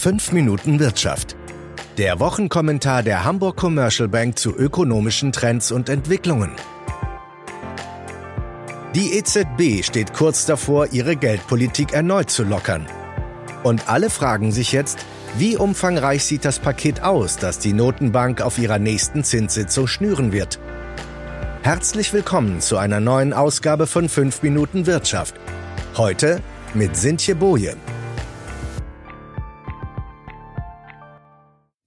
5 Minuten Wirtschaft. Der Wochenkommentar der Hamburg Commercial Bank zu ökonomischen Trends und Entwicklungen. Die EZB steht kurz davor, ihre Geldpolitik erneut zu lockern. Und alle fragen sich jetzt, wie umfangreich sieht das Paket aus, das die Notenbank auf ihrer nächsten Zinssitzung schnüren wird? Herzlich willkommen zu einer neuen Ausgabe von 5 Minuten Wirtschaft. Heute mit Sintje Boje.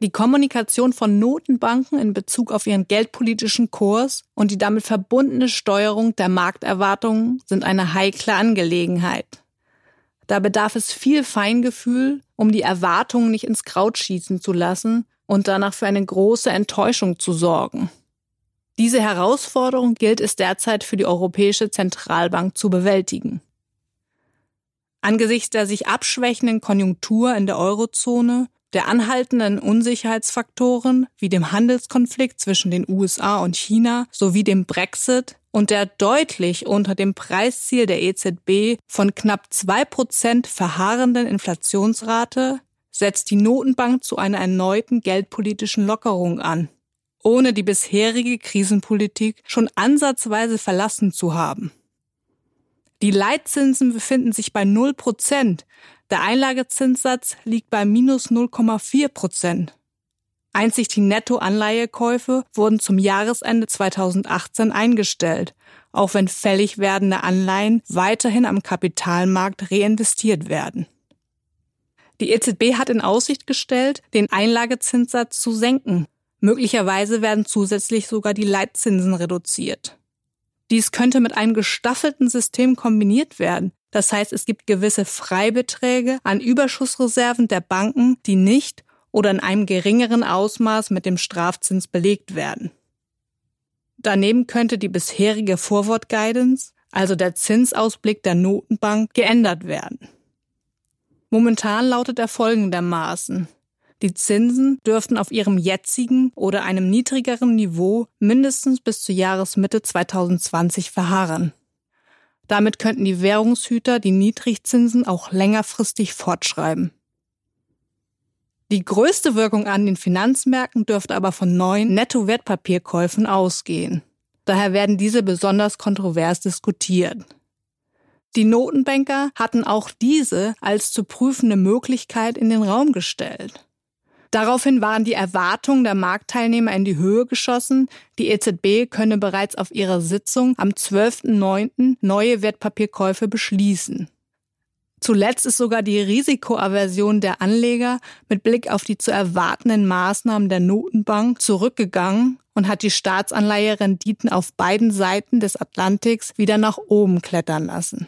Die Kommunikation von Notenbanken in Bezug auf ihren geldpolitischen Kurs und die damit verbundene Steuerung der Markterwartungen sind eine heikle Angelegenheit. Da bedarf es viel Feingefühl, um die Erwartungen nicht ins Kraut schießen zu lassen und danach für eine große Enttäuschung zu sorgen. Diese Herausforderung gilt es derzeit für die Europäische Zentralbank zu bewältigen. Angesichts der sich abschwächenden Konjunktur in der Eurozone der anhaltenden Unsicherheitsfaktoren wie dem Handelskonflikt zwischen den USA und China sowie dem Brexit und der deutlich unter dem Preisziel der EZB von knapp zwei Prozent verharrenden Inflationsrate setzt die Notenbank zu einer erneuten geldpolitischen Lockerung an, ohne die bisherige Krisenpolitik schon ansatzweise verlassen zu haben. Die Leitzinsen befinden sich bei 0 Prozent, der Einlagezinssatz liegt bei minus 0,4 Prozent. Einzig die Nettoanleihekäufe wurden zum Jahresende 2018 eingestellt, auch wenn fällig werdende Anleihen weiterhin am Kapitalmarkt reinvestiert werden. Die EZB hat in Aussicht gestellt, den Einlagezinssatz zu senken. Möglicherweise werden zusätzlich sogar die Leitzinsen reduziert. Dies könnte mit einem gestaffelten System kombiniert werden, das heißt, es gibt gewisse Freibeträge an Überschussreserven der Banken, die nicht oder in einem geringeren Ausmaß mit dem Strafzins belegt werden. Daneben könnte die bisherige Forward Guidance, also der Zinsausblick der Notenbank, geändert werden. Momentan lautet er folgendermaßen. Die Zinsen dürften auf ihrem jetzigen oder einem niedrigeren Niveau mindestens bis zur Jahresmitte 2020 verharren. Damit könnten die Währungshüter die Niedrigzinsen auch längerfristig fortschreiben. Die größte Wirkung an den Finanzmärkten dürfte aber von neuen Netto-Wertpapierkäufen ausgehen. Daher werden diese besonders kontrovers diskutiert. Die Notenbanker hatten auch diese als zu prüfende Möglichkeit in den Raum gestellt. Daraufhin waren die Erwartungen der Marktteilnehmer in die Höhe geschossen. Die EZB könne bereits auf ihrer Sitzung am 12.09. neue Wertpapierkäufe beschließen. Zuletzt ist sogar die Risikoaversion der Anleger mit Blick auf die zu erwartenden Maßnahmen der Notenbank zurückgegangen und hat die Staatsanleiherenditen auf beiden Seiten des Atlantiks wieder nach oben klettern lassen.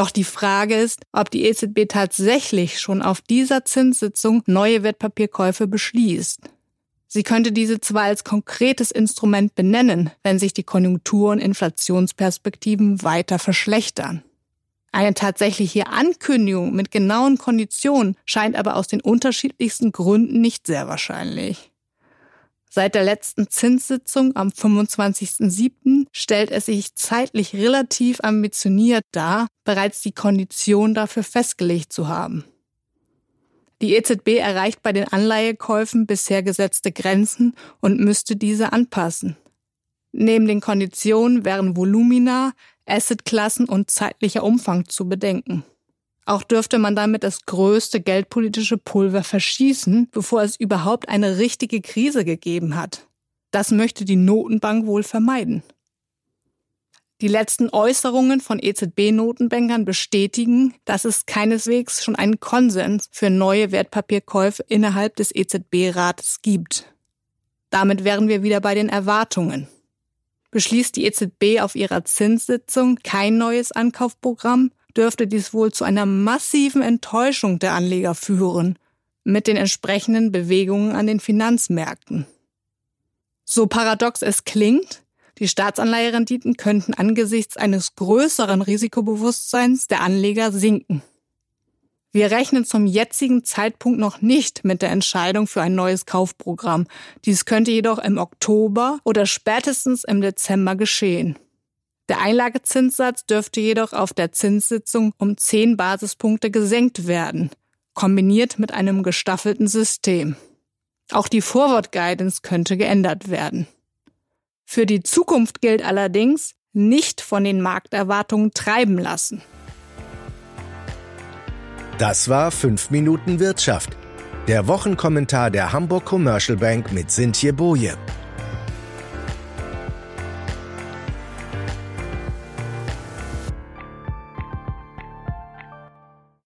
Doch die Frage ist, ob die EZB tatsächlich schon auf dieser Zinssitzung neue Wertpapierkäufe beschließt. Sie könnte diese zwar als konkretes Instrument benennen, wenn sich die Konjunktur- und Inflationsperspektiven weiter verschlechtern. Eine tatsächliche Ankündigung mit genauen Konditionen scheint aber aus den unterschiedlichsten Gründen nicht sehr wahrscheinlich. Seit der letzten Zinssitzung am 25.07. stellt es sich zeitlich relativ ambitioniert dar, bereits die Kondition dafür festgelegt zu haben. Die EZB erreicht bei den Anleihekäufen bisher gesetzte Grenzen und müsste diese anpassen. Neben den Konditionen wären Volumina, Assetklassen und zeitlicher Umfang zu bedenken. Auch dürfte man damit das größte geldpolitische Pulver verschießen, bevor es überhaupt eine richtige Krise gegeben hat. Das möchte die Notenbank wohl vermeiden. Die letzten Äußerungen von EZB-Notenbankern bestätigen, dass es keineswegs schon einen Konsens für neue Wertpapierkäufe innerhalb des EZB-Rates gibt. Damit wären wir wieder bei den Erwartungen. Beschließt die EZB auf ihrer Zinssitzung kein neues Ankaufprogramm, dürfte dies wohl zu einer massiven Enttäuschung der Anleger führen, mit den entsprechenden Bewegungen an den Finanzmärkten. So paradox es klingt, die Staatsanleiherenditen könnten angesichts eines größeren Risikobewusstseins der Anleger sinken. Wir rechnen zum jetzigen Zeitpunkt noch nicht mit der Entscheidung für ein neues Kaufprogramm. Dies könnte jedoch im Oktober oder spätestens im Dezember geschehen. Der Einlagezinssatz dürfte jedoch auf der Zinssitzung um 10 Basispunkte gesenkt werden, kombiniert mit einem gestaffelten System. Auch die Forward Guidance könnte geändert werden. Für die Zukunft gilt allerdings, nicht von den Markterwartungen treiben lassen. Das war 5 Minuten Wirtschaft. Der Wochenkommentar der Hamburg Commercial Bank mit Sintje Boje.